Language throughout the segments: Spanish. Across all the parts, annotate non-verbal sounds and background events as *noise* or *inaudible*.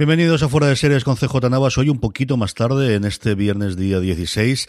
Bienvenidos a Fuera de Series con CJ Navas. Hoy un poquito más tarde, en este viernes día 16.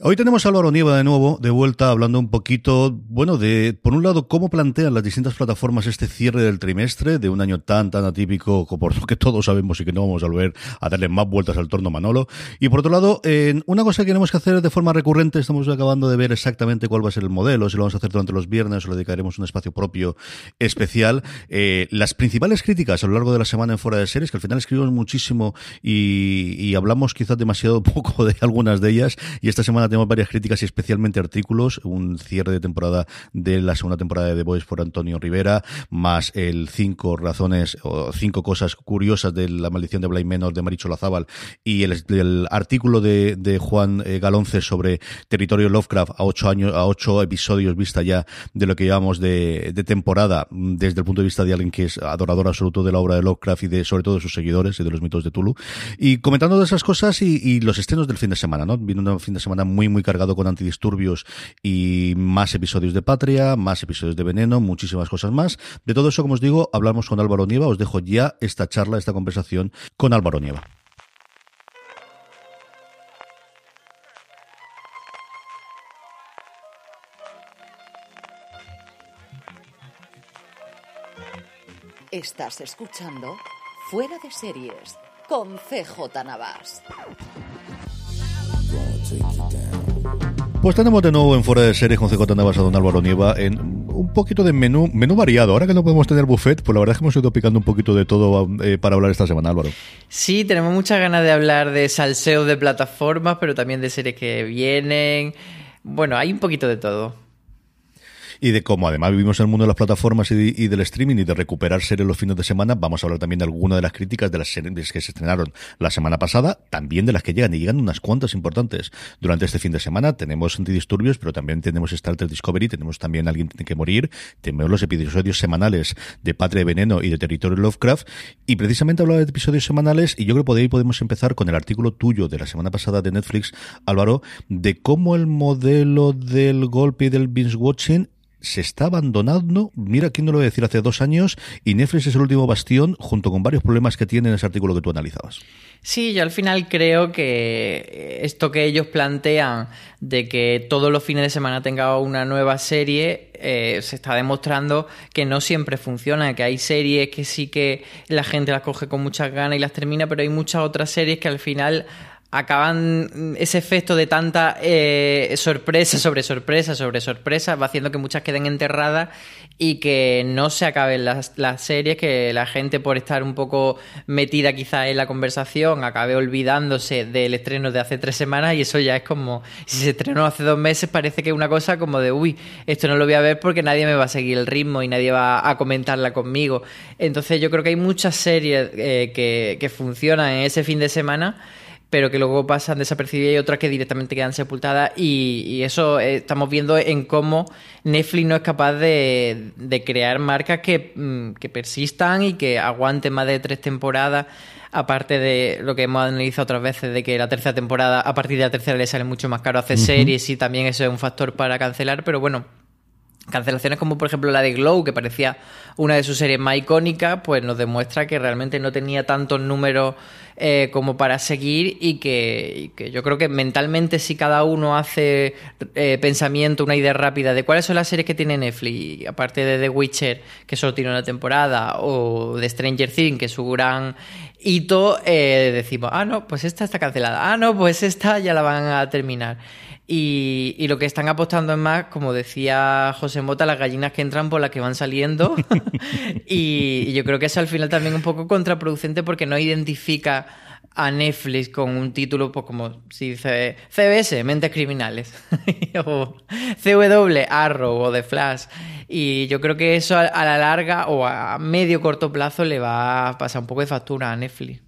Hoy tenemos a Álvaro Nieva de nuevo, de vuelta, hablando un poquito, bueno, de, por un lado, cómo plantean las distintas plataformas este cierre del trimestre, de un año tan, tan atípico, por lo que todos sabemos y que no vamos a volver a darle más vueltas al torno Manolo. Y por otro lado, en una cosa que tenemos que hacer de forma recurrente, estamos acabando de ver exactamente cuál va a ser el modelo, si lo vamos a hacer durante los viernes o le dedicaremos un espacio propio especial. Eh, las principales críticas a lo largo de la semana en Fuera de Series, que al final escribimos muchísimo y hablamos quizás demasiado *laughs* poco de algunas de ellas, y esta semana tenemos varias críticas y especialmente artículos, un cierre de temporada de la segunda temporada de The Voice por Antonio Rivera, más el cinco razones o cinco cosas curiosas de la maldición de Blay Menor de Maricho Lazábal y el, artículo de, Juan eh, Galonce sobre territorio Lovecraft a ocho años, a ocho episodios vista ya de lo que llevamos de, temporada desde el punto de vista de alguien que es adorador absoluto de la obra de Lovecraft y de sobre todo de sus seguidores y de los mitos de Tulu. Y comentando de esas cosas y, y los estrenos del fin de semana, ¿no? Vino un fin de semana muy, muy cargado con antidisturbios y más episodios de Patria, más episodios de Veneno, muchísimas cosas más. De todo eso, como os digo, hablamos con Álvaro Nieva. Os dejo ya esta charla, esta conversación con Álvaro Nieva. Estás escuchando Fuera de Series con CJ Navas. Pues tenemos de nuevo en Fuera de Series con CJ Navas a Don Álvaro Nieva en un poquito de menú, menú variado. Ahora que no podemos tener buffet, pues la verdad es que hemos ido picando un poquito de todo eh, para hablar esta semana, Álvaro. Sí, tenemos muchas ganas de hablar de salseo de plataformas, pero también de series que vienen. Bueno, hay un poquito de todo y de cómo además vivimos en el mundo de las plataformas y, y, del streaming y de recuperar series los fines de semana, vamos a hablar también de alguna de las críticas de las series que se estrenaron la semana pasada, también de las que llegan y llegan unas cuantas importantes durante este fin de semana. Tenemos antidisturbios, pero también tenemos Star Trek Discovery, tenemos también Alguien tiene que morir, tenemos los episodios semanales de Patria de Veneno y de Territorio Lovecraft y precisamente hablaba de episodios semanales y yo creo que podemos empezar con el artículo tuyo de la semana pasada de Netflix, Álvaro, de cómo el modelo del golpe y del binge watching se está abandonando. Mira, quién no lo voy a decir hace dos años y Netflix es el último bastión junto con varios problemas que tiene en ese artículo que tú analizabas. Sí, yo al final creo que esto que ellos plantean de que todos los fines de semana tenga una nueva serie eh, se está demostrando que no siempre funciona, que hay series que sí que la gente las coge con muchas ganas y las termina, pero hay muchas otras series que al final acaban ese efecto de tanta eh, sorpresa sobre sorpresa sobre sorpresa va haciendo que muchas queden enterradas y que no se acaben las, las, series, que la gente por estar un poco metida quizá en la conversación acabe olvidándose del estreno de hace tres semanas y eso ya es como, si se estrenó hace dos meses parece que es una cosa como de, uy, esto no lo voy a ver porque nadie me va a seguir el ritmo y nadie va a comentarla conmigo. Entonces yo creo que hay muchas series eh, que, que funcionan en ese fin de semana pero que luego pasan desapercibidas y otras que directamente quedan sepultadas. Y, y eso eh, estamos viendo en cómo Netflix no es capaz de, de crear marcas que, mm, que, persistan y que aguanten más de tres temporadas. Aparte de lo que hemos analizado otras veces, de que la tercera temporada, a partir de la tercera, le sale mucho más caro hacer uh -huh. series y también eso es un factor para cancelar. Pero bueno, Cancelaciones como por ejemplo la de Glow, que parecía una de sus series más icónicas, pues nos demuestra que realmente no tenía tantos números eh, como para seguir y que, y que, yo creo que mentalmente si cada uno hace eh, pensamiento, una idea rápida de cuáles son las series que tiene Netflix, aparte de The Witcher, que solo tiene una temporada, o de Stranger Things, que es su gran hito, eh, decimos, ah, no, pues esta está cancelada, ah, no, pues esta ya la van a terminar. Y, y, lo que están apostando es más, como decía José Mota, las gallinas que entran por las que van saliendo. *laughs* *laughs* y, y, yo creo que eso al final también es un poco contraproducente porque no identifica a Netflix con un título, pues como si dice CBS, Mentes Criminales, *laughs* o CW, Arrow o The Flash. Y yo creo que eso a, la larga o a medio corto plazo le va a pasar un poco de factura a Netflix.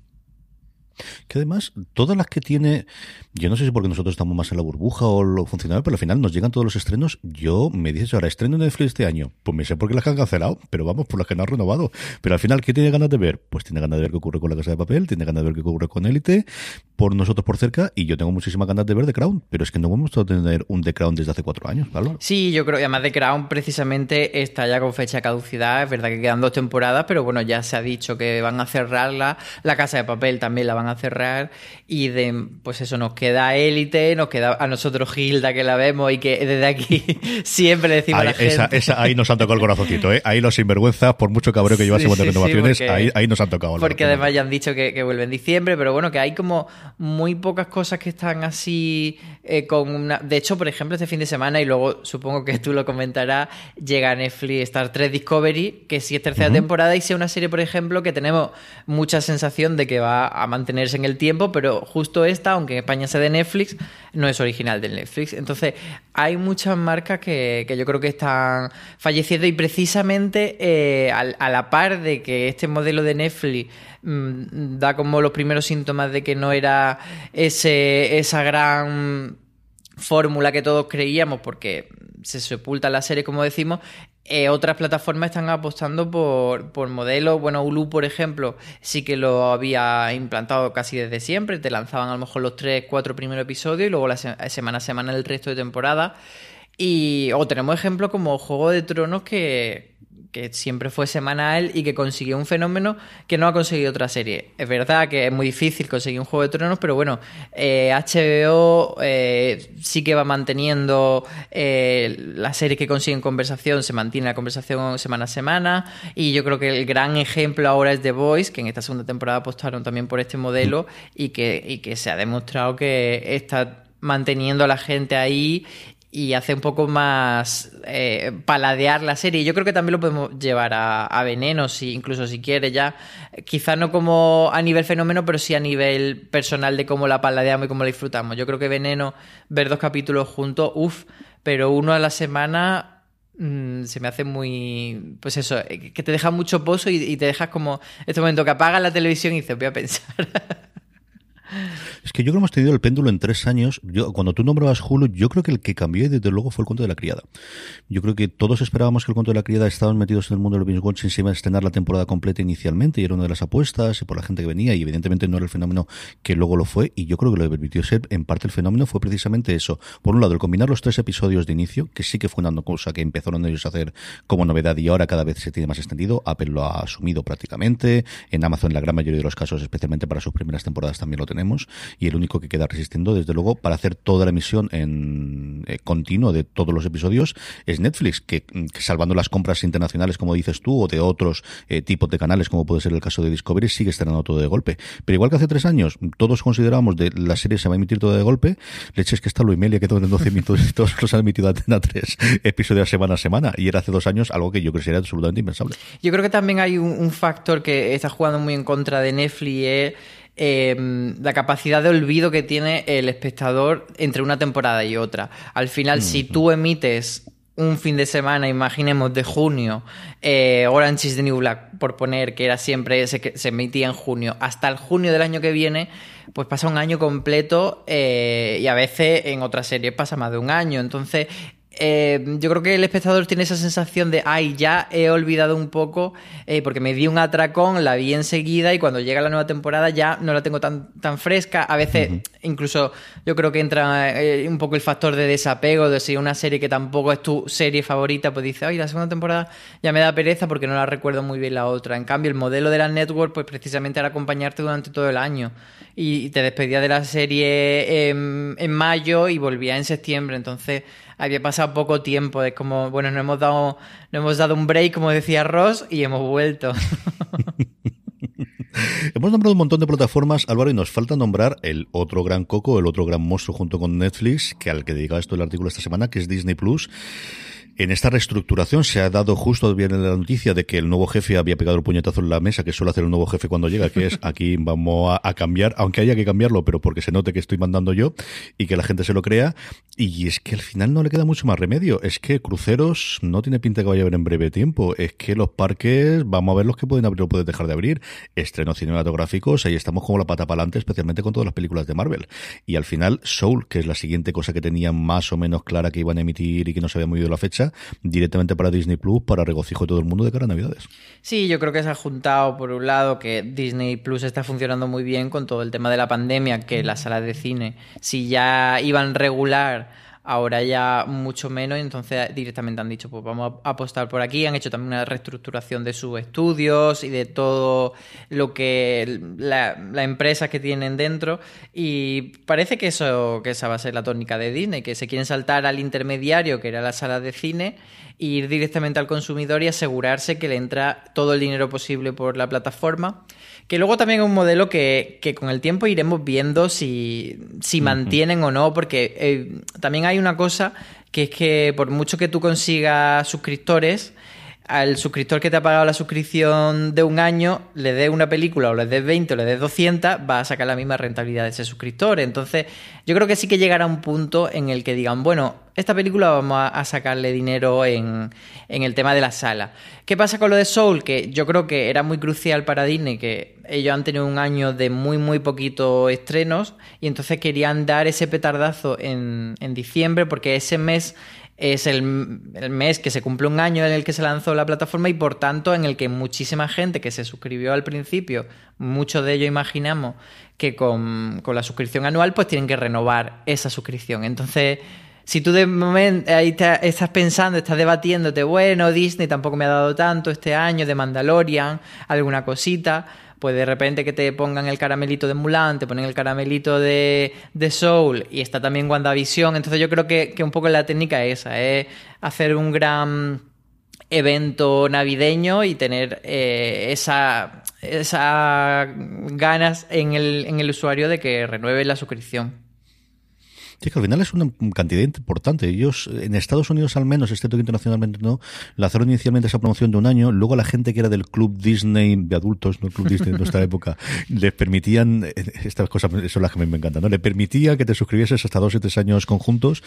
Que además, todas las que tiene, yo no sé si porque nosotros estamos más en la burbuja o lo funcional, pero al final nos llegan todos los estrenos. Yo me dices ahora, estreno de Netflix este año. Pues me sé por qué las han cancelado, pero vamos, por las que no han renovado. Pero al final, ¿qué tiene ganas de ver? Pues tiene ganas de ver qué ocurre con la casa de papel, tiene ganas de ver qué ocurre con Élite, por nosotros por cerca, y yo tengo muchísimas ganas de ver The Crown, pero es que no hemos podido tener un The Crown desde hace cuatro años, ¿vale? Sí, yo creo que además The Crown precisamente está ya con fecha caducidad, es verdad que quedan dos temporadas, pero bueno, ya se ha dicho que van a cerrarla, la casa de papel también la van a cerrar, y de pues eso, nos queda Élite, nos queda a nosotros Gilda que la vemos y que desde aquí *laughs* siempre decimos a la gente. ahí nos han tocado el corazoncito, ¿eh? Ahí los sinvergüenzas, por mucho cabreo que llevásemos de renovaciones, ahí, ahí, nos han tocado. Porque además ya han dicho que, que vuelve en diciembre, pero bueno, que hay como muy pocas cosas que están así eh, con una... De hecho, por ejemplo, este fin de semana, y luego supongo que tú lo comentarás, llega Netflix Star Trek Discovery, que si es tercera temporada y sea una serie, por ejemplo, que tenemos mucha sensación de que va a en el tiempo, pero justo esta, aunque en España sea de Netflix, no es original de Netflix. Entonces, hay muchas marcas que, que yo creo que están falleciendo y precisamente eh, a la par de que este modelo de Netflix Mm, da como los primeros síntomas de que no era ese, esa gran fórmula que todos creíamos, porque se sepulta la serie, como decimos, eh, otras plataformas están apostando por, por modelos. Bueno, Hulu, por ejemplo, sí que lo había implantado casi desde siempre. Te lanzaban a lo mejor los tres, cuatro primeros episodios y luego la semana a semana el resto de temporada. Y o tenemos ejemplos como Juego de Tronos que, que siempre fue semanal y que consiguió un fenómeno que no ha conseguido otra serie. Es verdad que es muy difícil conseguir un Juego de Tronos, pero bueno, HBO eh, eh, sí que va manteniendo eh, la serie que consigue en conversación, se mantiene la conversación semana a semana y yo creo que el gran ejemplo ahora es The Voice, que en esta segunda temporada apostaron también por este modelo y que, y que se ha demostrado que está manteniendo a la gente ahí y hace un poco más eh, paladear la serie. Yo creo que también lo podemos llevar a, a Veneno, si, incluso si quiere ya. Quizás no como a nivel fenómeno, pero sí a nivel personal de cómo la paladeamos y cómo la disfrutamos. Yo creo que Veneno, ver dos capítulos juntos, uff, pero uno a la semana mm, se me hace muy. Pues eso, eh, que te deja mucho pozo y, y te dejas como. Este momento que apagas la televisión y dices, voy a pensar. *laughs* Es que yo creo que hemos tenido el péndulo en tres años. Yo, cuando tú nombrabas Hulu, yo creo que el que cambió desde luego fue el cuento de la criada. Yo creo que todos esperábamos que el cuento de la criada estaban metidos en el mundo del binge watching se iba a estrenar la temporada completa inicialmente y era una de las apuestas y por la gente que venía y evidentemente no era el fenómeno que luego lo fue y yo creo que lo que permitió ser en parte el fenómeno fue precisamente eso. Por un lado, el combinar los tres episodios de inicio, que sí que fue una cosa que empezaron ellos a hacer como novedad y ahora cada vez se tiene más extendido. Apple lo ha asumido prácticamente. En Amazon, en la gran mayoría de los casos, especialmente para sus primeras temporadas, también lo tenemos y el único que queda resistiendo, desde luego, para hacer toda la emisión en eh, continuo de todos los episodios es Netflix, que, salvando las compras internacionales, como dices tú, o de otros eh, tipos de canales, como puede ser el caso de Discovery, sigue estrenando todo de golpe. Pero igual que hace tres años, todos considerábamos de la serie se va a emitir todo de golpe, leches que está lo Melia que en 12 minutos y todos los han emitido *laughs* a tres episodios semana a semana, y era hace dos años algo que yo creo que sería absolutamente impensable. Yo creo que también hay un, un factor que está jugando muy en contra de Netflix, es Em, la capacidad de olvido que tiene el espectador entre una temporada y otra. Al final, si tú emites un fin de semana, imaginemos, de junio, eh, Orange is the New Black, por poner que era siempre, se, se emitía en junio, hasta el junio del año que viene, pues pasa un año completo eh, y a veces en otras series pasa más de un año. Entonces, eh, yo creo que el espectador tiene esa sensación de, ay, ya he olvidado un poco, eh, porque me di un atracón, la vi enseguida y cuando llega la nueva temporada ya no la tengo tan, tan fresca. A veces, incluso, yo creo que entra eh, un poco el factor de desapego, de si una serie que tampoco es tu serie favorita, pues dice, ay, la segunda temporada ya me da pereza porque no la recuerdo muy bien la otra. En cambio, el modelo de la network, pues precisamente era acompañarte durante todo el año. Y te despedía de la serie en, en mayo y volvía en septiembre. Entonces, había pasado poco tiempo. Es como, bueno, nos hemos dado, nos hemos dado un break, como decía Ross, y hemos vuelto. *laughs* Hemos nombrado un montón de plataformas, Álvaro, y nos falta nombrar el otro gran coco, el otro gran monstruo junto con Netflix, que al que dedica esto el artículo esta semana, que es Disney Plus En esta reestructuración se ha dado justo bien la noticia de que el nuevo jefe había pegado el puñetazo en la mesa que suele hacer el nuevo jefe cuando llega, que es *laughs* aquí vamos a, cambiar, aunque haya que cambiarlo, pero porque se note que estoy mandando yo y que la gente se lo crea. Y es que al final no le queda mucho más remedio. Es que cruceros no tiene pinta que vaya a haber en breve tiempo. Es que los parques, vamos a ver los que pueden abrir o pueden dejar de abrir. Estrenos cinematográficos, ahí estamos como la pata para adelante, especialmente con todas las películas de Marvel. Y al final, Soul, que es la siguiente cosa que tenían más o menos clara que iban a emitir y que no se había movido la fecha, directamente para Disney Plus, para regocijo de todo el mundo de cara a Navidades. Sí, yo creo que se ha juntado, por un lado, que Disney Plus está funcionando muy bien con todo el tema de la pandemia, que las salas de cine, si ya iban regular ahora ya mucho menos, entonces directamente han dicho, pues vamos a apostar por aquí, han hecho también una reestructuración de sus estudios y de todo lo que la, empresa que tienen dentro. Y parece que eso que esa va a ser la tónica de Disney, que se quieren saltar al intermediario que era la sala de cine e ir directamente al consumidor y asegurarse que le entra todo el dinero posible por la plataforma que luego también es un modelo que, con el tiempo iremos viendo si, si mantienen o no, porque eh, también hay una cosa que es que por mucho que tú consigas suscriptores, al suscriptor que te ha pagado la suscripción de un año, le dé una película o le des 20 o le des 200, va a sacar la misma rentabilidad de ese suscriptor. Entonces, yo creo que sí que llegará un punto en el que digan, bueno, esta película vamos a, sacarle dinero en, en, el tema de la sala. ¿Qué pasa con lo de Soul? Que yo creo que era muy crucial para Disney, que ellos han tenido un año de muy, muy poquitos estrenos y entonces querían dar ese petardazo en, en diciembre porque ese mes es el, mes que se cumple un año en el que se lanzó la plataforma y por tanto en el que muchísima gente que se suscribió al principio, muchos de ellos imaginamos que con, la suscripción anual pues tienen que renovar esa suscripción. Entonces, si tú de momento ahí estás pensando, estás debatiéndote, bueno, Disney tampoco me ha dado tanto este año de Mandalorian, alguna cosita pues de repente que te pongan el caramelito de Mulan, te ponen el caramelito de, Soul y está también WandaVision. Entonces yo creo que, un poco la técnica es esa, es hacer un gran evento navideño y tener eh, esa, esa ganas en el, en el usuario de que renueve la suscripción. Sí, que al final es una cantidad importante. Ellos, en Estados Unidos al menos, excepto que internacionalmente no, lanzaron inicialmente esa promoción de un año. Luego la gente que era del Club Disney de adultos, no el Club Disney de nuestra *laughs* época, les permitían, eh, estas cosas son las que me encantan, ¿no? Le permitía que te suscribieses hasta dos o tres años conjuntos,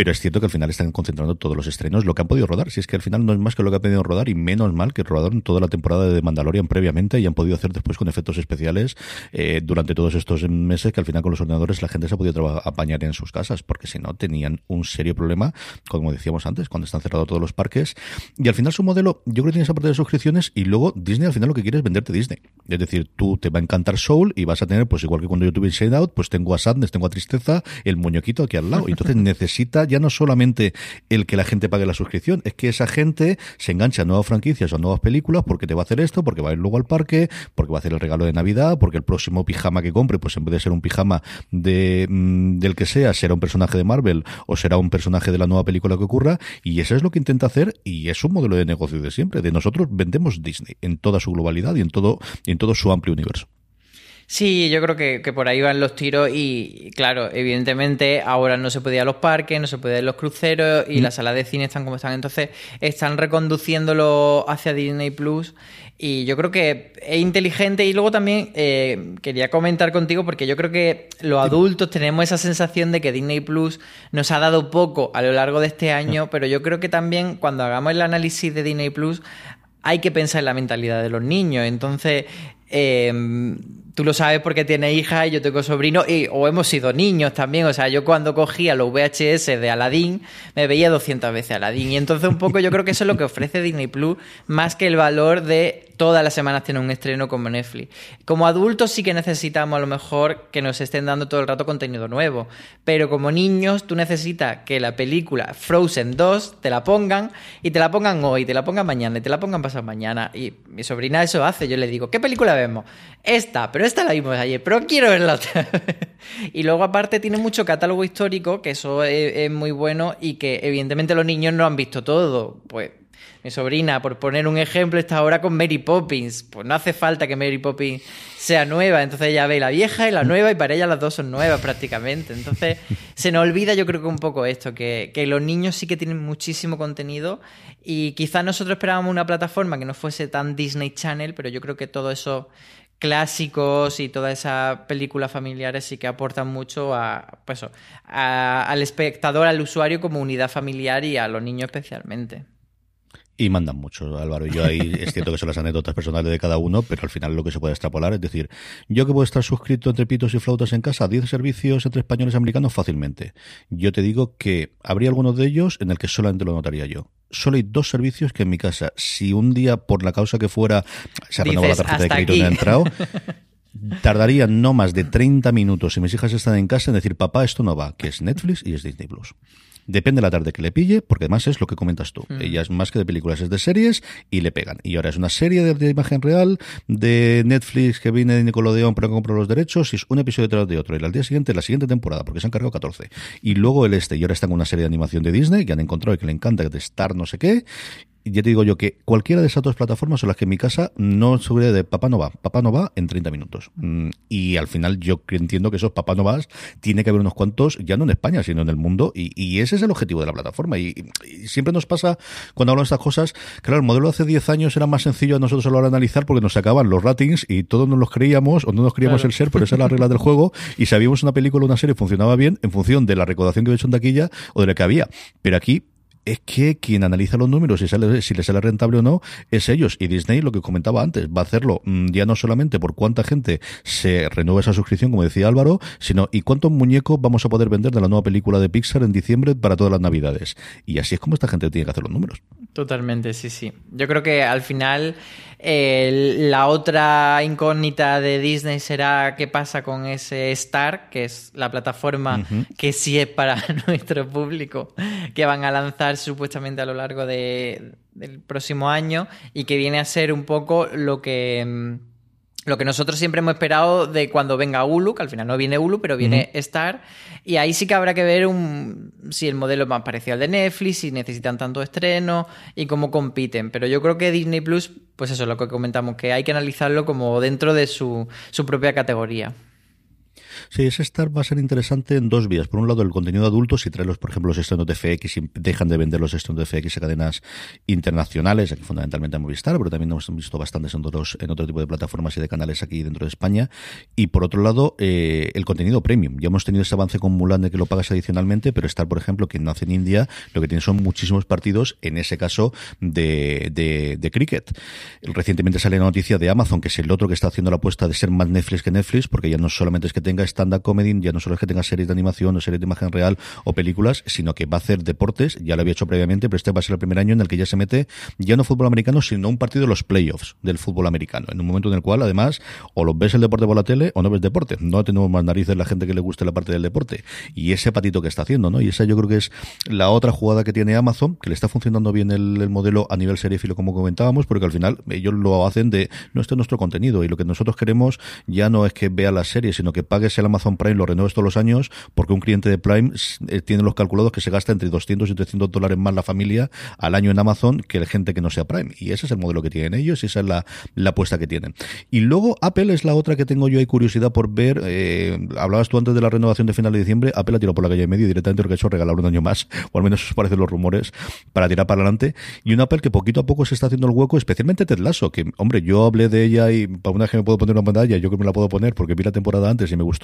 pero es cierto que al final están concentrando todos los estrenos, lo que han podido rodar. Si es que al final no es más que lo que han podido rodar y menos mal que rodaron toda la temporada de Mandalorian previamente y han podido hacer después con efectos especiales eh, durante todos estos meses que al final con los ordenadores la gente se ha podido apañar en sus casas porque si no tenían un serio problema, como decíamos antes, cuando están cerrados todos los parques. Y al final su modelo, yo creo que tiene esa parte de suscripciones y luego Disney al final lo que quiere es venderte Disney. Es decir, tú te va a encantar Soul y vas a tener, pues igual que cuando yo tuve Inside Out, pues tengo a Sadness, tengo a Tristeza, el muñequito aquí al lado. Y entonces *laughs* necesita ya no solamente el que la gente pague la suscripción, es que esa gente se engancha a nuevas franquicias o a nuevas películas porque te va a hacer esto, porque va a ir luego al parque, porque va a hacer el regalo de Navidad, porque el próximo pijama que compre, pues en vez de ser un pijama de, mm, del que sea, será un personaje de Marvel o será un personaje de la nueva película que ocurra. Y eso es lo que intenta hacer y es un modelo de negocio de siempre. De nosotros vendemos Disney en toda su globalidad y en todo, y en todo su amplio universo. Sí, yo creo que, por ahí van los tiros y, claro, evidentemente ahora no se puede ir a los parques, no se puede ir a los cruceros y mm. las salas de cine están como están. Entonces están reconduciéndolo hacia Disney Plus y yo creo que es inteligente y luego también eh, quería comentar contigo porque yo creo que los adultos tenemos esa sensación de que Disney Plus nos ha dado poco a lo largo de este año, pero yo creo que también cuando hagamos el análisis de Disney Plus hay que pensar en la mentalidad de los niños. Entonces, eh, tú lo sabes porque tienes hija y yo tengo sobrino, y, o hemos sido niños también. O sea, yo cuando cogía los VHS de Aladdin, me veía 200 veces Aladdin. Y entonces, un poco, yo creo que eso es lo que ofrece Disney Plus, más que el valor de todas las semanas tener un estreno como Netflix. Como adultos, sí que necesitamos a lo mejor que nos estén dando todo el rato contenido nuevo. Pero como niños, tú necesitas que la película Frozen 2 te la pongan y te la pongan hoy, te la pongan mañana y te la pongan pasado mañana. Y mi sobrina eso hace. Yo le digo, ¿qué película vemos? Esta, pero esta la vimos ayer, pero quiero verla otra *laughs* Y luego aparte tiene mucho catálogo histórico, que eso es, muy bueno y que evidentemente los niños no han visto todo. Pues Mi sobrina, por poner un ejemplo, está ahora con Mary Poppins. Pues no hace falta que Mary Poppins sea nueva. Entonces ella ve la vieja y la nueva y para ella las dos son nuevas prácticamente. Entonces se nos olvida yo creo que un poco esto, que, que los niños sí que tienen muchísimo contenido y quizás nosotros esperábamos una plataforma que no fuese tan Disney Channel, pero yo creo que todo eso clásicos y todas esas películas familiares sí que aportan mucho a, pues, al espectador, al usuario como unidad familiar y a los niños especialmente. Y mandan mucho, Álvaro. Yo ahí *laughs* es cierto que son las anécdotas personales de cada uno, pero al final lo que se puede extrapolar es decir, yo que puedo estar suscrito entre pitos y flautas en casa, 10 servicios entre españoles y americanos fácilmente. Yo te digo que habría algunos de ellos en el que solamente lo notaría yo. Solo hay dos servicios que en mi casa, si un día por la causa que fuera se ha renovado la tarjeta de crédito y no ha entrado, *laughs* tardaría no más de 30 minutos si mis hijas están en casa en decir, papá, esto no va, que es Netflix y es Disney Plus. Depende de la tarde que le pille, porque además es lo que comentas tú. Mm. Ella es más que de películas, es de series y le pegan. Y ahora es una serie de, imagen real de Netflix que viene de Nickelodeon pero compró los derechos y es un episodio detrás de otro. Y al día siguiente, la siguiente temporada, porque se han cargado 14. Y luego el este. Y ahora están en una serie de animación de Disney que han encontrado y que le encanta, de Star no sé qué ya te digo yo que cualquiera de esas dos plataformas son las que en mi casa no sobre de papá no va, papá no va en 30 minutos. Mm, y al final yo entiendo que esos papá no vas tiene que haber unos cuantos, ya no en España, sino en el mundo, y, ese es el objetivo de la plataforma. Y, siempre nos pasa cuando hablamos de estas cosas, claro, el modelo de hace 10 años era más sencillo a nosotros a la hora de analizar porque nos sacaban los ratings y todos nos los creíamos o no nos creíamos el ser, pero esa es la regla del juego, y sabíamos una película o una serie funcionaba bien en función de la recaudación que había hecho en taquilla o de la que había. Pero aquí es que quien analiza los números y sale, si les sale rentable o no es ellos. Y Disney, lo que comentaba antes, va a hacerlo mm, ya no solamente por cuánta gente se renueva esa suscripción, como decía Álvaro, sino y cuántos muñecos vamos a poder vender de la nueva película de Pixar en diciembre para todas las navidades. Y así es como esta gente tiene que hacer los números. Totalmente, sí, sí. Yo creo que al final la otra incógnita de Disney será qué pasa con ese Star, que es la plataforma que sí es para *laughs* nuestro público, que van a lanzar supuestamente a lo largo del próximo año y que viene a ser un poco lo que mm, lo que nosotros siempre hemos esperado de cuando venga Hulu, que al final no viene Hulu, pero viene Star, y ahí sí que habrá que ver un, si el modelo es más parecido al de Netflix, si necesitan tanto estreno y cómo compiten. Pero yo creo que Disney Plus, pues eso es lo que comentamos, que hay que analizarlo como dentro de su, su propia categoría. Sí, ese Star va a ser interesante en dos vías. Por un lado, el contenido adulto, si trae los, por ejemplo, los estrenos de FX y dejan de vender los estrenos de FX a cadenas internacionales, aquí fundamentalmente a Movistar, pero también hemos visto bastantes en, otros, en otro tipo de plataformas y de canales aquí dentro de España. Y por otro lado, eh, el contenido premium. Ya hemos tenido ese avance con Mulan de que lo pagas adicionalmente, pero Star, por ejemplo, que nace en India, lo que tiene son muchísimos partidos, en ese caso, de, de, de cricket. Recientemente sale la noticia de Amazon, que es el otro que está haciendo la apuesta de ser más Netflix que Netflix, porque ya no solamente es que tenga stand-up comedy ya no solo es que tenga series de animación o series de imagen real o películas, sino que va a hacer deportes, ya lo había hecho previamente, pero este va a ser el primer año en el que ya se mete ya no fútbol americano, sino un partido de los playoffs del fútbol americano, en un momento en el cual además o lo ves el deporte por la tele o no ves deporte. No tenemos más narices la gente que le guste la parte del deporte. Y ese patito que está haciendo, ¿no? Y esa yo creo que es la otra jugada que tiene Amazon, que le está funcionando bien el, modelo a nivel seriéfilo, como comentábamos, porque al final ellos lo hacen de, no, este es nuestro contenido y lo que nosotros queremos ya no es que vea la serie, sino que pagues el Amazon Prime, lo renueves todos los años, porque un cliente de Prime eh, tiene los calculados que se gasta entre 200 y 300 dólares más la familia al año en Amazon que la gente que no sea Prime. Y ese es el modelo que tienen ellos y esa es la, la apuesta que tienen. Y luego Apple es la otra que tengo yo ahí curiosidad por ver. Eh, hablabas tú antes de la renovación de final de diciembre. Apple ha tirado por la calle de medio directamente lo que ha hecho regalar un año más, *laughs* o al menos eso parecen los rumores, para tirar para adelante. Y un Apple que poquito a poco se está haciendo el hueco, especialmente Ted Lasso, que, hombre, yo hablé de ella y para una vez que me puedo poner una pantalla, yo que me la puedo poner porque vi la temporada antes y me gustó,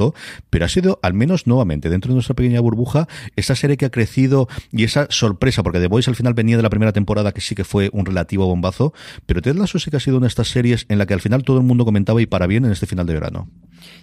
pero ha sido al menos nuevamente dentro de nuestra pequeña burbuja esa serie que ha crecido y esa sorpresa, porque The Voice al final venía de la primera temporada que sí que fue un relativo bombazo, pero Ted Lasso sí que ha sido una de estas series en la que al final todo el mundo comentaba y para bien en este final de verano.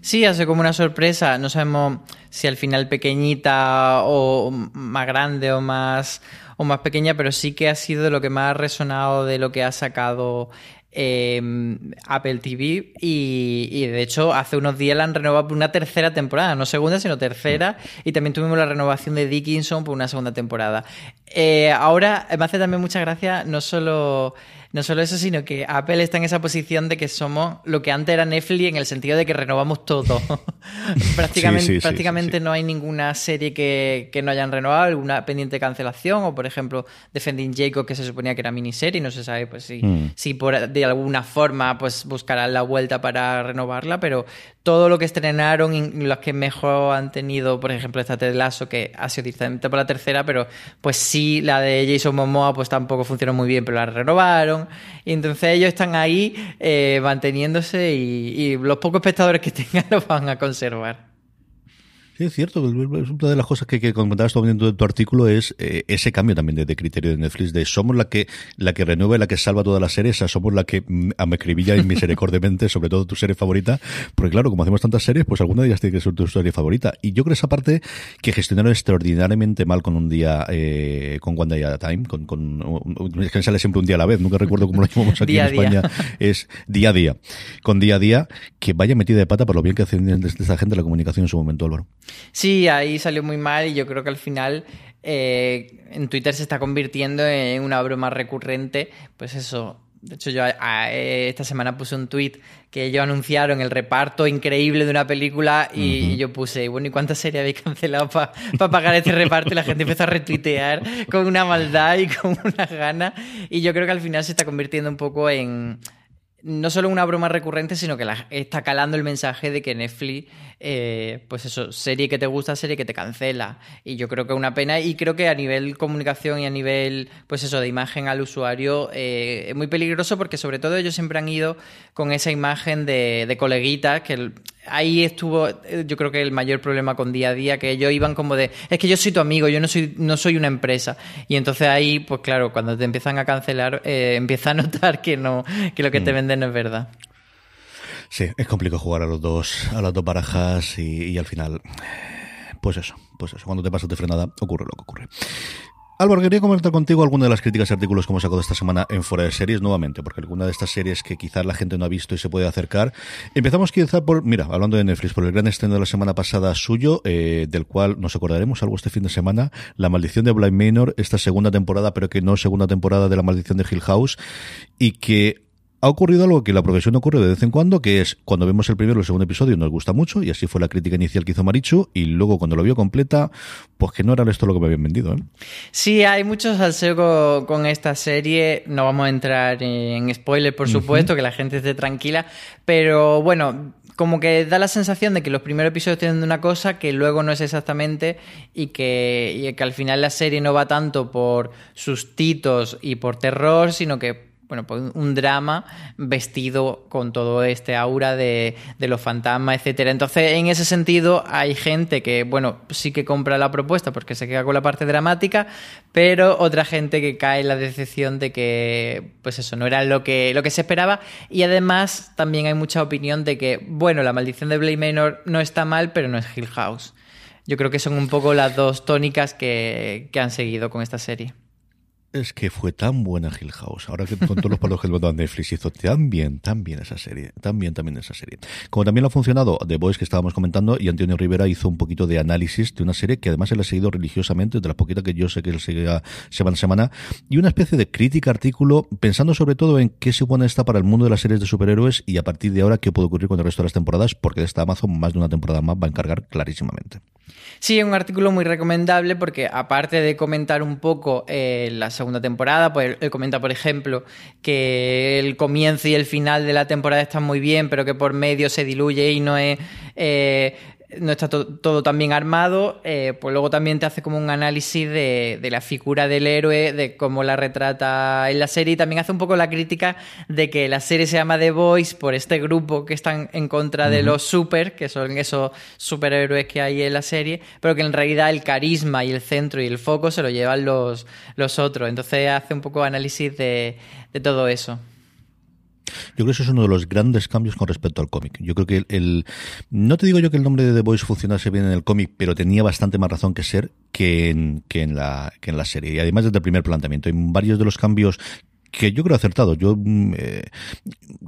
Sí, hace como una sorpresa. No sabemos si al final pequeñita o más grande o más o más pequeña, pero sí que ha sido lo que más ha resonado de lo que ha sacado Em, Apple TV y, de hecho hace unos días la han renovado por una tercera temporada, no segunda sino tercera y también tuvimos la renovación de Dickinson por una segunda temporada. Eh, ahora me hace también mucha gracia no solo no solo eso, sino que Apple está en esa posición de que somos lo que antes era Netflix en el sentido de que renovamos todo. *laughs* prácticamente prácticamente no hay ninguna serie que, no hayan renovado, alguna pendiente de cancelación, o por ejemplo, Defending Jacob, que se suponía que era miniserie, no se sabe pues si, mm. si por, de alguna forma pues buscarán la vuelta para renovarla, pero todo lo que estrenaron y los que mejor han tenido, por ejemplo, esta Ted Lasso, que ha sido diferente para la tercera, pero pues sí, la de Jason Momoa pues tampoco funcionó muy bien, pero la renovaron. Y entonces ellos están ahí eh, manteniéndose y, los pocos espectadores que *laughs* tengan los van a conservar. Sí, es cierto. Una de las cosas que, que comentabas también en tu artículo es eh, ese cambio también de, criterio de Netflix, de somos la que la que renueva y la que salva toda la serie, o sea, somos la que mm, me escribilla y misericordiamente, *laughs* sobre todo tu serie favorita, porque claro, como hacemos tantas series, pues alguna de ellas tiene que ser tu serie favorita. Y yo creo esa parte que gestionaron extraordinariamente mal con un día, eh, con One Day at a Time, con, con, es que sale siempre un día a la vez, nunca recuerdo cómo lo llamamos aquí *laughs* en España, *laughs* es día a día, con día a día, que vaya metida de pata por lo bien que hacen desde esta gente la comunicación en su momento, Álvaro. Sí, ahí salió muy mal y yo creo que al final eh, en Twitter se está convirtiendo en una broma recurrente. Pues eso, de hecho, yo esta semana puse un tweet que ellos anunciaron el reparto increíble de una película y, yo puse, bueno, ¿y cuántas series habéis cancelado para pagar este reparto? Y la gente empezó a retuitear con una maldad y con una gana. Y yo creo que al final se está convirtiendo un poco en no solo una broma recurrente, sino que la, está calando el mensaje de que Netflix, eh, pues eso, serie que te gusta, serie que te cancela. Y yo creo que es una pena y creo que a nivel comunicación y a nivel, pues eso, de imagen al usuario eh, es muy peligroso porque sobre todo ellos siempre han ido con esa imagen de, de coleguitas que ahí estuvo, eh, yo creo que el mayor problema con día a día, que ellos iban como de, es que yo soy tu amigo, yo no soy, no soy una empresa. Y entonces ahí, pues claro, cuando te empiezan a cancelar, eh, *laughs* empieza a notar que no, que lo que te mm. No es verdad. Sí, es complicado jugar a los dos, a las dos barajas y, y al final, pues eso, pues eso, cuando te pasas de frenada, ocurre lo que ocurre. Álvaro, quería comentar contigo alguna de las críticas y artículos que hemos sacado esta semana en Fuera de Series nuevamente, porque alguna de estas series que quizás la gente no ha visto y se puede acercar. Empezamos quizá por, mira, hablando de Netflix, por el gran estreno de la semana pasada suyo, eh, del cual nos acordaremos algo este fin de semana, La Maldición de Blind Manor, esta segunda temporada, pero que no segunda temporada de La Maldición de Hill House, y que ha ocurrido algo que la profesión ocurre de vez en cuando, que es cuando vemos el primero o el segundo episodio nos gusta mucho, y así fue la crítica inicial que hizo Marichu, y luego cuando lo vio completa, pues que no era esto lo que me habían vendido. ¿eh? Sí, hay mucho salseo con, esta serie, no vamos a entrar en spoilers, por supuesto, que la gente esté tranquila, pero bueno, como que da la sensación de que los primeros episodios tienen una cosa que luego no es exactamente y que, y que al final la serie no va tanto por sustitos y por terror, sino que bueno, pues un drama vestido con todo este aura de, los fantasmas, etcétera. Entonces, en ese sentido, hay gente que, bueno, sí que compra la propuesta porque se queda con la parte dramática, pero otra gente que cae en la decepción de que, pues eso, no era lo que, lo que se esperaba. Y además, también hay mucha opinión de que, bueno, la maldición de Blade Manor no está mal, pero no es Hill House. Yo creo que son un poco las dos tónicas que han seguido con esta serie. Es que fue tan buena Hill House. Ahora que con todos los palos que le a Netflix hizo tan bien, tan bien esa serie. Tan bien, también esa serie. Como también lo ha funcionado The Boys que estábamos comentando y Antonio Rivera hizo un poquito de análisis de una serie que además él ha seguido religiosamente, de la poquita que yo sé que él sigue semana a semana, y una especie de crítica artículo pensando sobre todo en qué supone esta para el mundo de las series de superhéroes y a partir de ahora qué puede ocurrir con el resto de las temporadas, porque de esta Amazon más de una temporada más va a encargar clarísimamente. Sí, un artículo muy recomendable porque aparte de comentar un poco eh, la segunda temporada, pues él, comenta, por ejemplo, que el comienzo y el final de la temporada están muy bien, pero que por medio se diluye y no es eh, no está todo tan bien armado, eh, pues luego también te hace como un análisis de, la figura del héroe, de cómo la retrata en la serie y también hace un poco la crítica de que la serie se llama The Boys por este grupo que están en contra de los super, que son esos superhéroes que hay en la serie, pero que en realidad el carisma y el centro y el foco se lo llevan los, los otros. Entonces hace un poco análisis de todo eso. Yo creo que eso es uno de los grandes cambios con respecto al cómic. Yo creo que el, no te digo yo que el nombre de The Voice funcionase bien en el cómic, pero tenía bastante más razón que ser que en, que en la, que en la serie. Y además desde el primer planteamiento. Hay varios de los cambios que yo creo acertado. Yo mm, eh,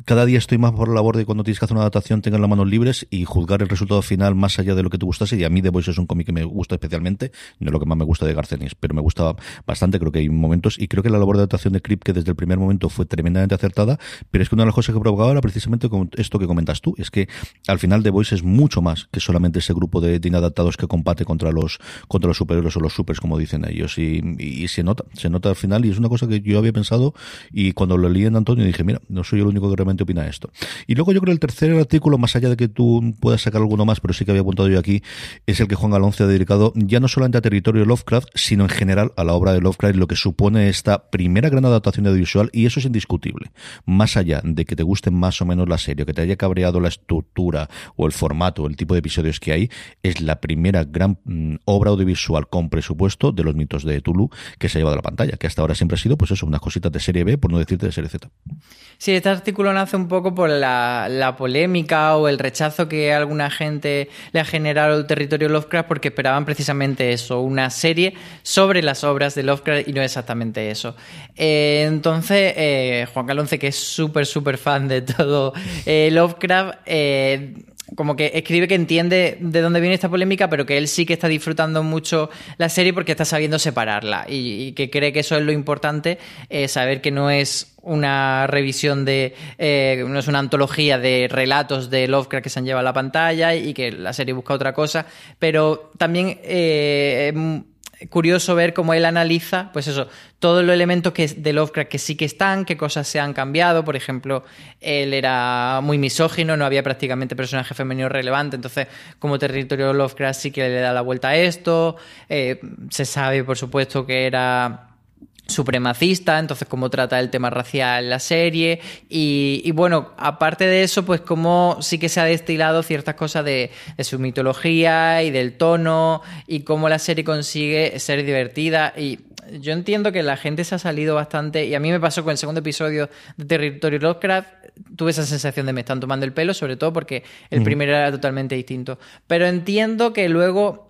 cada día estoy más por la labor de cuando tienes que hacer una adaptación tengan las manos libres y juzgar el resultado final más allá de lo que te gustase. Y a mí The Voice es un cómic que me gusta especialmente, no es lo que más me gusta de Garcenis, pero me gusta bastante, creo que hay momentos, y creo que la labor de adaptación de Crip, que desde el primer momento fue tremendamente acertada, pero es que una de las cosas que provocaba era precisamente esto que comentas tú, es que al final The Voice es mucho más que solamente ese grupo de, inadaptados que combate contra los contra los superhéroes o los supers, como dicen ellos, y, y, se nota, se nota al final, y es una cosa que yo había pensado, y cuando lo leí en Antonio dije, mira, no soy el único que realmente opina esto. Y luego yo creo el tercer artículo, más allá de que tú puedas sacar alguno más, pero sí que había apuntado yo aquí, es el que Juan Alonso ha dedicado ya no solamente a territorio Lovecraft, sino en general a la obra de Lovecraft, lo que supone esta primera gran adaptación audiovisual, y eso es indiscutible. Más allá de que te guste más o menos la serie, que te haya cabreado la estructura o el formato, el tipo de episodios que hay, es la primera gran mm, obra audiovisual con presupuesto de los mitos de Tulu que se ha llevado a la pantalla, que hasta ahora siempre ha sido, pues eso, unas cositas de serie Por no decirte de serie Z. Sí, este artículo nace un poco por la, la polémica o el rechazo que alguna gente le ha generado al territorio Lovecraft porque esperaban precisamente eso, una serie sobre las obras de Lovecraft y no exactamente eso. Eh, entonces, eh, Juan Calonce, que es súper, súper fan de todo eh, Lovecraft, como que escribe que entiende de dónde viene esta polémica, pero que él sí que está disfrutando mucho la serie porque está sabiendo separarla y, que cree que eso es lo importante, saber que no es una revisión de. no es una antología de relatos de Lovecraft que se han llevado a la pantalla y que la serie busca otra cosa, pero también curioso ver cómo él analiza, pues eso, todos los elementos de Lovecraft que sí que están, qué cosas se han cambiado. Por ejemplo, él era muy misógino, no había prácticamente personaje femenino relevante, entonces como territorio Lovecraft sí que le da la vuelta a esto. Eh, se sabe, por supuesto, que era supremacista, entonces cómo trata el tema racial en la serie. Y, bueno, aparte de eso, pues cómo sí que se ha destilado ciertas cosas de, su mitología y del tono y cómo la serie consigue ser divertida. Y yo entiendo que la gente se ha salido bastante y a mí me pasó con el segundo episodio de Territorio Lovecraft tuve esa sensación de me están tomando el pelo, sobre todo porque el primero era totalmente distinto. Pero entiendo que luego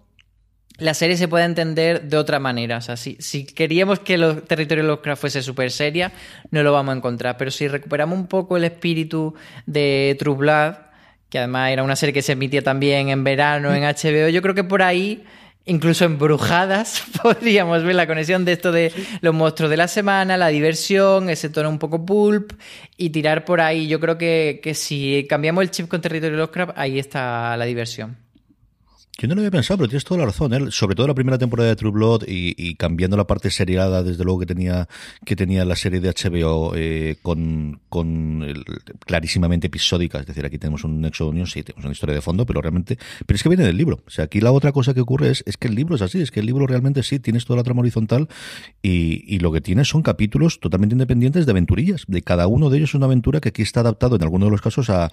la serie se puede entender de otra manera. O sea, si, queríamos que el territorio de Lovecraft fuese súper seria, no lo vamos a encontrar. Pero si recuperamos un poco el espíritu de True Blood, que además era una serie que se emitía también en verano en HBO, yo creo que por ahí, incluso en Brujadas, *laughs* podríamos ver la conexión de esto de los monstruos de la semana, la diversión, ese tono un poco pulp, y tirar por ahí. Yo creo que, que si cambiamos el chip con territorio Lovecraft, ahí está la diversión. Yo no lo había pensado, pero tienes toda la razón. ¿eh? Sobre todo la primera temporada de True Blood y, cambiando la parte seriada, desde luego que tenía que tenía la serie de HBO eh, con, con clarísimamente episódica. Es decir, aquí tenemos un nexo unión, sí, tenemos una historia de fondo, pero realmente. Pero es que viene del libro. O sea, aquí la otra cosa que ocurre es, es que el libro es así, es que el libro realmente sí tienes toda la trama horizontal y, y lo que tienes son capítulos totalmente independientes de aventurillas. De cada uno de ellos es una aventura que aquí está adaptado en algunos de los casos a,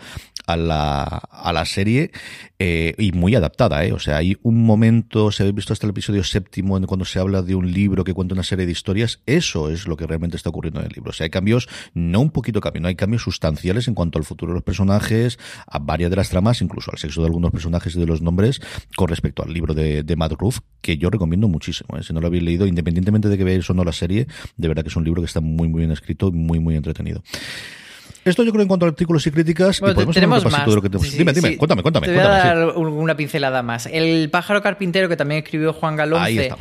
a, la, a la serie eh, y muy adaptada, ¿eh? O sea, hay un momento, si habéis visto hasta el episodio séptimo, cuando se habla de un libro que cuenta una serie de historias, eso es lo que realmente está ocurriendo en el libro. O sea, hay cambios, no un poquito cambio, no hay cambios sustanciales en cuanto al futuro de los personajes, a varias de las tramas, incluso al sexo de algunos personajes y de los nombres, con respecto al libro de, de Matt Ruff, que yo recomiendo muchísimo. ¿eh? Si no lo habéis leído, independientemente de que veáis o no la serie, de verdad que es un libro que está muy, muy bien escrito y muy, muy entretenido. Esto yo creo en cuanto a artículos y críticas. y podemos tenemos más. Lo que dime, dime, cuéntame, cuéntame. Te voy a dar una pincelada más. El pájaro carpintero que también escribió Juan Galonce.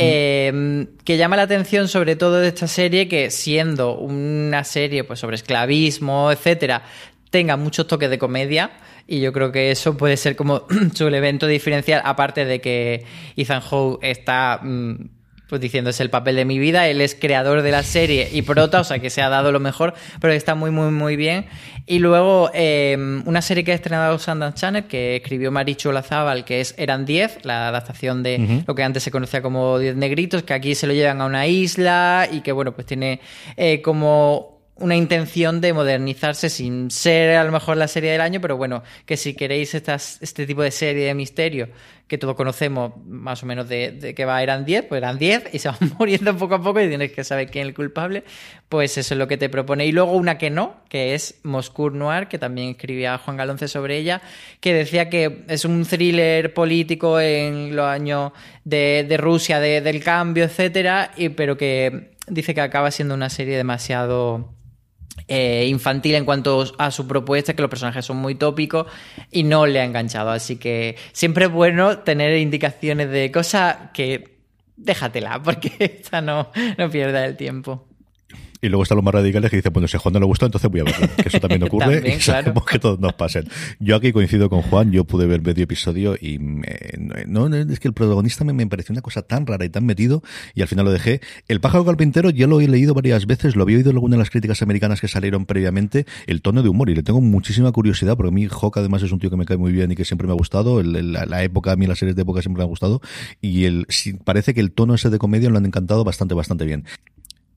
Eh, que llama la atención sobre todo de esta serie que siendo una serie pues sobre esclavismo, etcétera, tenga muchos toques de comedia y yo creo que eso puede ser como *clears throat* su evento diferencial aparte de que Ethan Howe está mm, pues diciendo es el papel de mi vida, él es creador de la serie y prota, o sea que se ha dado lo mejor, pero está muy muy muy bien. Y luego em, una serie que ha estrenado Sundance Channel, que escribió Marichu Olazábal, que es Eran 10, la adaptación de lo que antes se conocía como 10 negritos, que aquí se lo llevan a una isla y que bueno, pues tiene eh, como una intención de modernizarse sin ser a lo mejor la serie del año, pero bueno, que si queréis estas, este tipo de serie de misterio que todos conocemos más o menos de, que va, eran 10, pues eran 10 y se *laughs* van muriendo poco a poco y tienes que saber quién es el culpable, pues eso es lo que te propone. Y luego una que no, que es Moscú Noir, que también escribía Juan Galonce sobre ella, que decía que es un thriller político en los años de, de Rusia, de, del cambio, etcétera, y, pero que dice que acaba siendo una serie demasiado eh, infantil en cuanto a su propuesta, que los personajes son muy tópicos y no le ha enganchado. Así que siempre es bueno tener indicaciones de cosas que déjatela, *laughs* porque esta no, no pierda el tiempo. Y luego están los más radicales que dicen, bueno, si a Juan no le gustó, entonces voy a verlo. Que eso también *laughs* ocurre También, y *laughs* sabemos que todos nos pasen. Yo aquí coincido con Juan, yo pude ver medio episodio y me- no, no, es que el protagonista me, me pareció una cosa tan rara y tan metido y al final lo dejé. El pájaro carpintero ya lo he leído varias veces, lo había oído en alguna de las críticas americanas que salieron previamente, el tono de humor y le tengo muchísima curiosidad porque a mí Hawk además es un tío que me cae muy bien y que siempre me ha gustado, el- el- la, la época, a mí las series de época siempre me han gustado y el, parece que el tono ese de comedia lo han encantado bastante, bastante bien.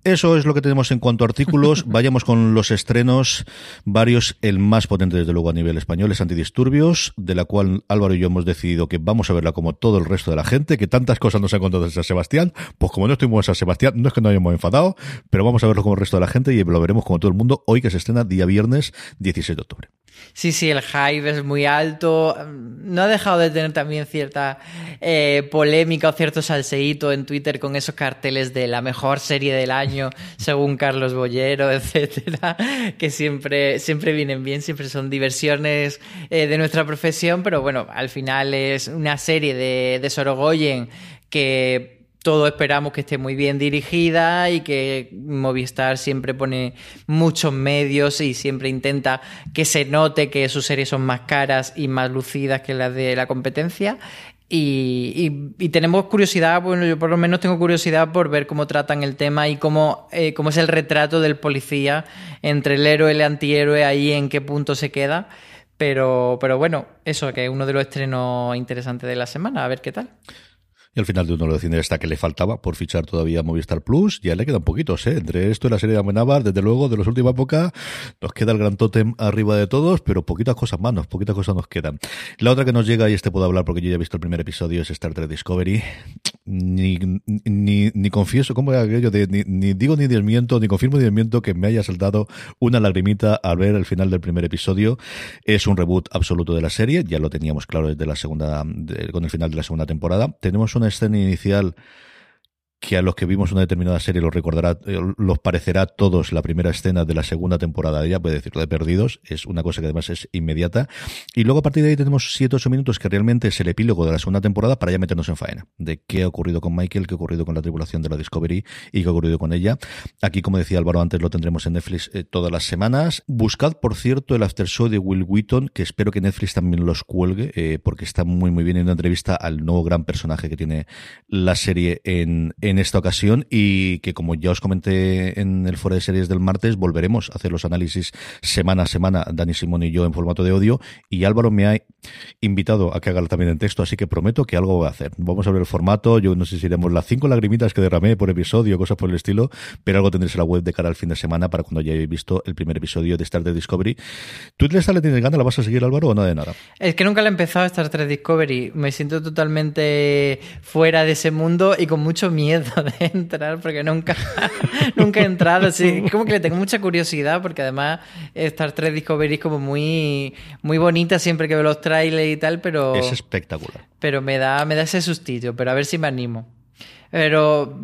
Eso es lo que tenemos en cuanto a artículos. *laughs* Vayamos con los estrenos, varios, el más potente desde luego a nivel español es Antidisturbios, de la cual Álvaro y yo hemos decidido que vamos a verla como todo el resto de la gente, que tantas cosas nos han contado San Sebastián, pues como no estuvimos en San Sebastián, no es que nos hayamos enfadado, pero vamos a verlo como el resto de la gente y lo veremos como todo el mundo hoy que se estrena día viernes 16 de octubre. Sí, sí, el hype es muy alto. No ha dejado de tener también cierta eh, polémica o cierto salseíto en Twitter con esos carteles de la mejor serie del año, *laughs* según Carlos Bollero, etcétera, que siempre, siempre vienen bien, siempre son diversiones eh, de nuestra profesión, pero bueno, al final es una serie de, de Sorogoyen que todos esperamos que esté muy bien dirigida y que Movistar siempre pone muchos medios y siempre intenta que se note que sus series son más caras y más lucidas que las de la competencia. Y, tenemos curiosidad, bueno, yo por lo menos tengo curiosidad por ver cómo tratan el tema y cómo, eh, cómo es el retrato del policía entre el héroe y el antihéroe, ahí en qué punto se queda. Pero, pero bueno, eso que es uno de los estrenos interesantes de la semana, a ver qué tal. Y al final de uno de los cines está que le faltaba por fichar todavía Movistar Plus. Ya le quedan poquitos, ¿eh? Entre esto y la serie de Amenábar, desde luego, de las últimas épocas, nos queda el gran tótem arriba de todos, pero poquitas cosas más, nos, poquitas cosas nos quedan. La otra que nos llega, y este puedo hablar porque yo ya he visto el primer episodio, es Star Trek Discovery. Ni, ni, ni confieso, ¿cómo era aquello? De, ni, ni digo ni desmiento, ni confirmo ni desmiento que me haya saltado una lagrimita al ver el final del primer episodio. Es un reboot absoluto de la serie, ya lo teníamos claro desde la segunda, con el final de la segunda temporada. Tenemos una escena inicial que a los que vimos una determinada serie los recordará, eh, los parecerá todos la primera escena de la segunda temporada de ella, puede decirlo de Perdidos, es una cosa que además es inmediata. Y luego a partir de ahí tenemos 7-8 minutos que realmente es el epílogo de la segunda temporada para ya meternos en faena, de qué ha ocurrido con Michael, qué ha ocurrido con la tripulación de la Discovery y qué ha ocurrido con ella. Aquí, como decía Álvaro antes, lo tendremos en Netflix eh, todas las semanas. Buscad, por cierto, el after show de Will Wheaton, que espero que Netflix también los cuelgue, eh, porque está muy, muy bien en una entrevista al nuevo gran personaje que tiene la serie en esta ocasión y que, como ya os comenté en el foro de series del martes, volveremos a hacer los análisis semana a semana, Dani Simón y yo en formato de audio, y Álvaro me ha invitado a que haga también en texto, así que prometo que algo voy a hacer. Vamos a ver el formato, yo no sé si iremos las cinco lagrimitas que derramé por episodio, cosas por el estilo, pero algo tendréis en la web de cara al fin de semana para cuando ya hayáis visto el primer episodio de Star Trek Discovery. ¿Tú esta le tienes ganas? ¿La vas a seguir, Álvaro, o no de nada? Es que nunca le he empezado a Star Trek Discovery. Me siento totalmente fuera de ese mundo y con mucho miedo de entrar porque nunca, *laughs* nunca he entrado. Sí, como que le tengo mucha curiosidad porque además Star Trek Discovery es como muy, muy bonita siempre que veo los trailers y tal, pero, Es espectacular. pero me, da, me da ese sustillo. Pero a ver si me animo. Pero,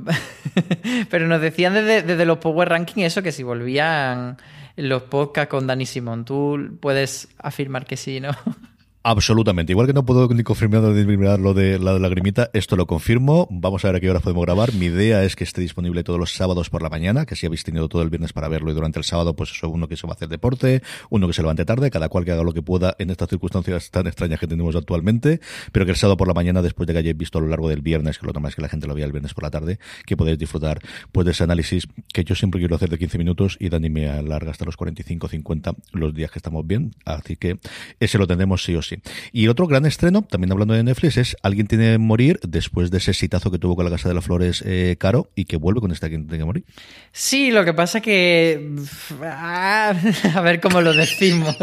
*laughs* pero nos decían desde, desde los Power Ranking eso, que si volvían los podcasts con Dani Simón, tú puedes afirmar que sí, ¿no? *laughs* Absolutamente. Igual que no puedo ni confirmar ni lo de la lagrimita, esto lo confirmo. Vamos a ver a qué horas podemos grabar. Mi idea es que esté disponible todos los sábados por la mañana, que si habéis tenido todo el viernes para verlo y durante el sábado, pues eso, uno que se va a hacer deporte, uno que se levante tarde, cada cual que haga lo que pueda en estas circunstancias tan extrañas que tenemos actualmente, pero que el sábado por la mañana, después de que hayáis visto a lo largo del viernes, que lo normal es que la gente lo vea el viernes por la tarde, que podéis disfrutar pues de ese análisis que yo siempre quiero hacer de 15 minutos y Dani me alarga hasta los 45 50 los días que estamos bien. Así que ese lo tendremos sí o sí. Y otro gran estreno, también hablando de Netflix, es Alguien tiene que morir después de ese sitazo que tuvo con la Casa de las Flores eh, Caro y que vuelve con este Alguien tiene que morir. Sí, lo que pasa que... *laughs* A ver cómo lo decimos.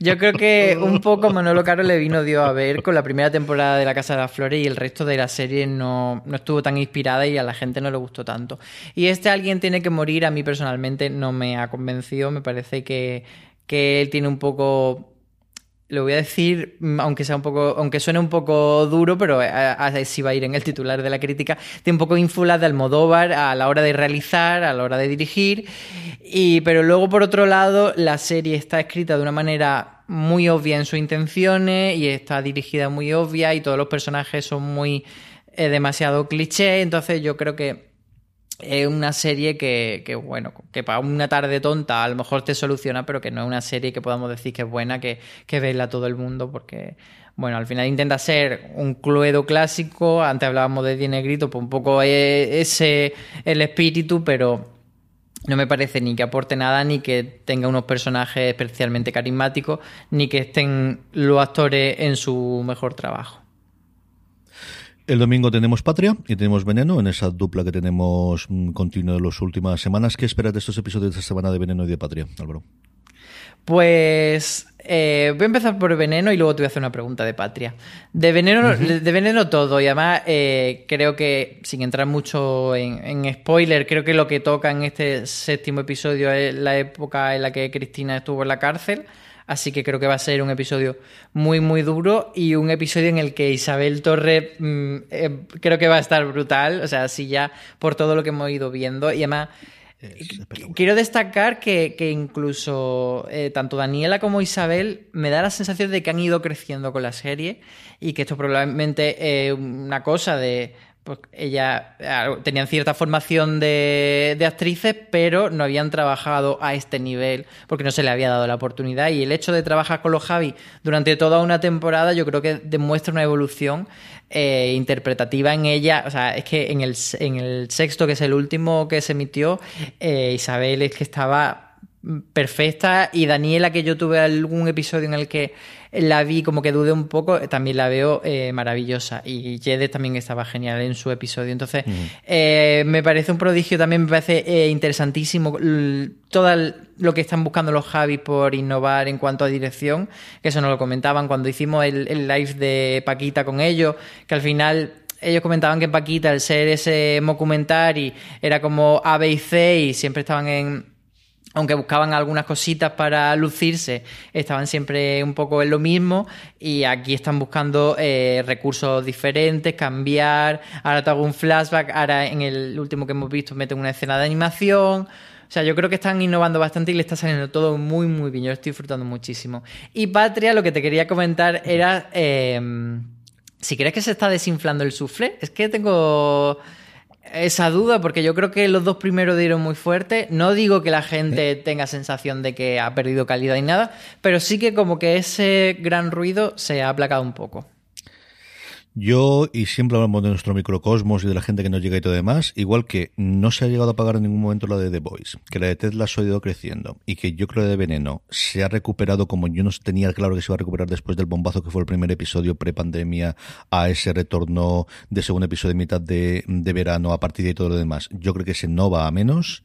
Yo creo que un poco Manolo Caro le vino Dios a ver con la primera temporada de La Casa de las Flores y el resto de la serie no, no estuvo tan inspirada y a la gente no le gustó tanto. Y este Alguien tiene que morir a mí personalmente no me ha convencido, me parece que, que él tiene un poco lo voy a decir, mm, aunque sea un poco, aunque suene un poco duro, pero así va a ir en el titular de la crítica, tiene un poco ínfula de Almodóvar a la hora de realizar, a la hora de dirigir, y, pero luego por otro lado la serie está escrita de una manera muy obvia en sus intenciones y está dirigida muy obvia y todos los personajes son muy eh, demasiado cliché, entonces yo creo que es una serie que, bueno, que para una tarde tonta a lo mejor te soluciona, pero que no es una serie que podamos decir que es buena, que, que a todo el mundo, porque, bueno, al final intenta ser un cluedo clásico, antes hablábamos de Die Negrito, pues un poco ese el espíritu, pero no me parece ni que aporte nada, ni que tenga unos personajes especialmente carismáticos, ni que estén los actores en su mejor trabajo. El domingo tenemos Patria y tenemos Veneno en esa dupla que tenemos mm, continua de las últimas semanas. ¿Qué esperas de estos episodios de esta semana de Veneno y de Patria, Álvaro? Pues eh, voy a empezar por Veneno y luego te voy a hacer una pregunta de Patria. De Veneno, de Veneno todo y además eh, creo que, sin entrar mucho en, en, spoiler, creo que lo que toca en este séptimo episodio es la época en la que Cristina estuvo en la cárcel. Así que creo que va a ser un episodio muy, muy duro y un episodio en el que Isabel Torre mm, eh, creo que va a estar brutal. O sea, así ya por todo lo que hemos ido viendo. Y además, quiero destacar que, incluso eh, tanto Daniela como Isabel me da la sensación de que han ido creciendo con la serie y que esto probablemente es una cosa de pues ella ah, tenían cierta formación de, actrices, pero no habían trabajado a este nivel porque no se le había dado la oportunidad. Y el hecho de trabajar con los Javi durante toda una temporada, yo creo que demuestra una evolución eh, interpretativa en ella. O sea, es que en el, en el sexto, que es el último que se emitió, eh, Isabel es que estaba perfecta. Y Daniela que yo tuve algún episodio en el que la vi como que dudé un poco, también la veo eh, maravillosa. Y Jede también estaba genial en su episodio, entonces eh, me parece un prodigio, también me parece eh, interesantísimo todo lo que están buscando los Javi por innovar en cuanto a dirección, que eso nos lo comentaban cuando hicimos el, el live de Paquita con ellos, que al final ellos comentaban que Paquita, el ser ese documentary, era como A, B y C y siempre estaban en aunque buscaban algunas cositas para lucirse, estaban siempre un poco en lo mismo y aquí están buscando eh, recursos diferentes, cambiar, ahora te hago un flashback, ahora en el último que hemos visto meten una escena de animación. O sea, yo creo que están innovando bastante y le está saliendo todo muy, muy bien. Yo estoy disfrutando muchísimo. Y Patria, lo que te quería comentar era em, si crees que se está desinflando el sufle. Es que tengo esa duda porque yo creo que los dos primeros dieron muy fuerte. No digo que la gente tenga sensación de que ha perdido calidad y nada, pero sí que como que ese gran ruido se ha aplacado un poco. Yo, y siempre hablamos de nuestro microcosmos y de la gente que nos llega y todo demás, igual que no se ha llegado a pagar en ningún momento la de The Voice, que la de Ted la ha ido creciendo y que yo creo que de Veneno se ha recuperado como yo no tenía claro que se iba a recuperar después del bombazo que fue el primer episodio pre-pandemia a ese retorno de segundo episodio de mitad de, de verano a partir de todo lo demás. Yo creo que se no va a menos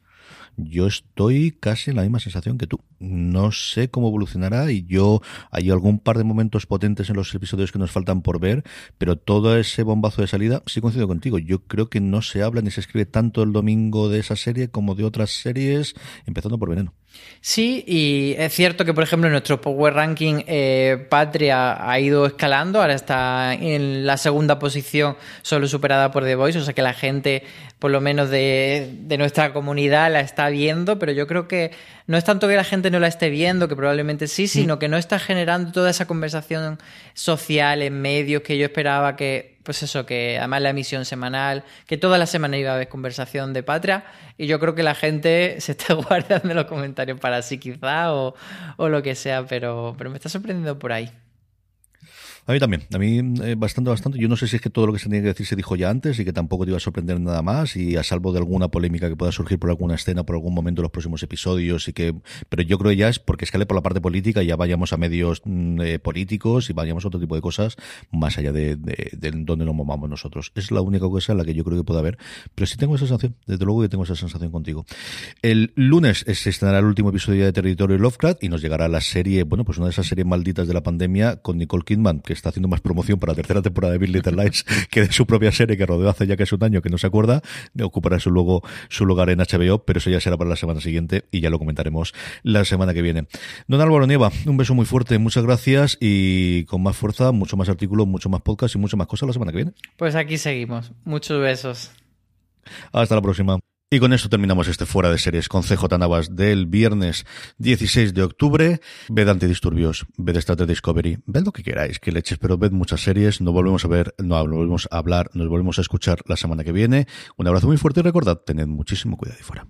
yo estoy casi en la misma sensación que tú. No sé cómo evolucionará y yo hay algún par de momentos potentes en los episodios que nos faltan por ver, pero todo ese bombazo de salida, sí coincido contigo. Yo creo que no se habla ni se escribe tanto el domingo de esa serie como de otras series, empezando por Veneno. Sí, y es cierto que, por ejemplo, en nuestro Power Ranking, eh, Patria ha ido escalando, ahora está en la segunda posición, solo superada por The Voice, o sea que la gente, por lo menos de, de nuestra comunidad, la está viendo, pero yo creo que no es tanto que la gente no la esté viendo, que probablemente sí, sino que no está generando toda esa conversación social en medios que yo esperaba que pues eso, que además la emisión semanal, que toda la semana iba a haber conversación de patria, y yo creo que la gente *laughs* se está *laughs* guardando los comentarios para sí quizá, o, o lo que sea, pero, pero me está sorprendiendo por ahí. A mí también, a mí eh, bastante, bastante. Yo no sé si es que todo lo que se tenía que decir se dijo ya antes y que tampoco te iba a sorprender nada más y a salvo de alguna polémica que pueda surgir por alguna escena, por algún momento en los próximos episodios y que, pero yo creo que ya es porque escale por la parte política y ya vayamos a medios mm, eh, políticos y vayamos a otro tipo de cosas más allá de, de, de donde nos movamos nosotros. Es la única cosa en la que yo creo que puede haber, pero sí tengo esa sensación, desde luego que tengo esa sensación contigo. El lunes se estrenará el último episodio de Territorio Lovecraft y nos llegará la serie, bueno, pues una de esas series malditas de la pandemia con Nicole Kidman, que está haciendo más promoción para la tercera temporada de Big Little Lies *laughs* que de su propia serie que rodeó hace ya es un año que no se acuerda, ocupará su, luego, su lugar en HBO, pero eso ya será para la semana siguiente y ya lo comentaremos la semana que viene. Don Álvaro Nieva, un beso muy fuerte, muchas gracias y con más fuerza, mucho más artículos, mucho más podcast y mucho más cosas la semana que viene. Pues aquí seguimos. Muchos besos. Hasta la próxima. Y con esto terminamos este Fuera de Series con CJ Navas del viernes 16 de octubre. Ved Antidisturbios, ved Star Discovery, ved lo que queráis, que leches, pero ved muchas series. Nos volvemos a ver, no nos volvemos a hablar, nos volvemos a escuchar la semana que viene. Un abrazo muy fuerte y recordad, tened muchísimo cuidado y fuera.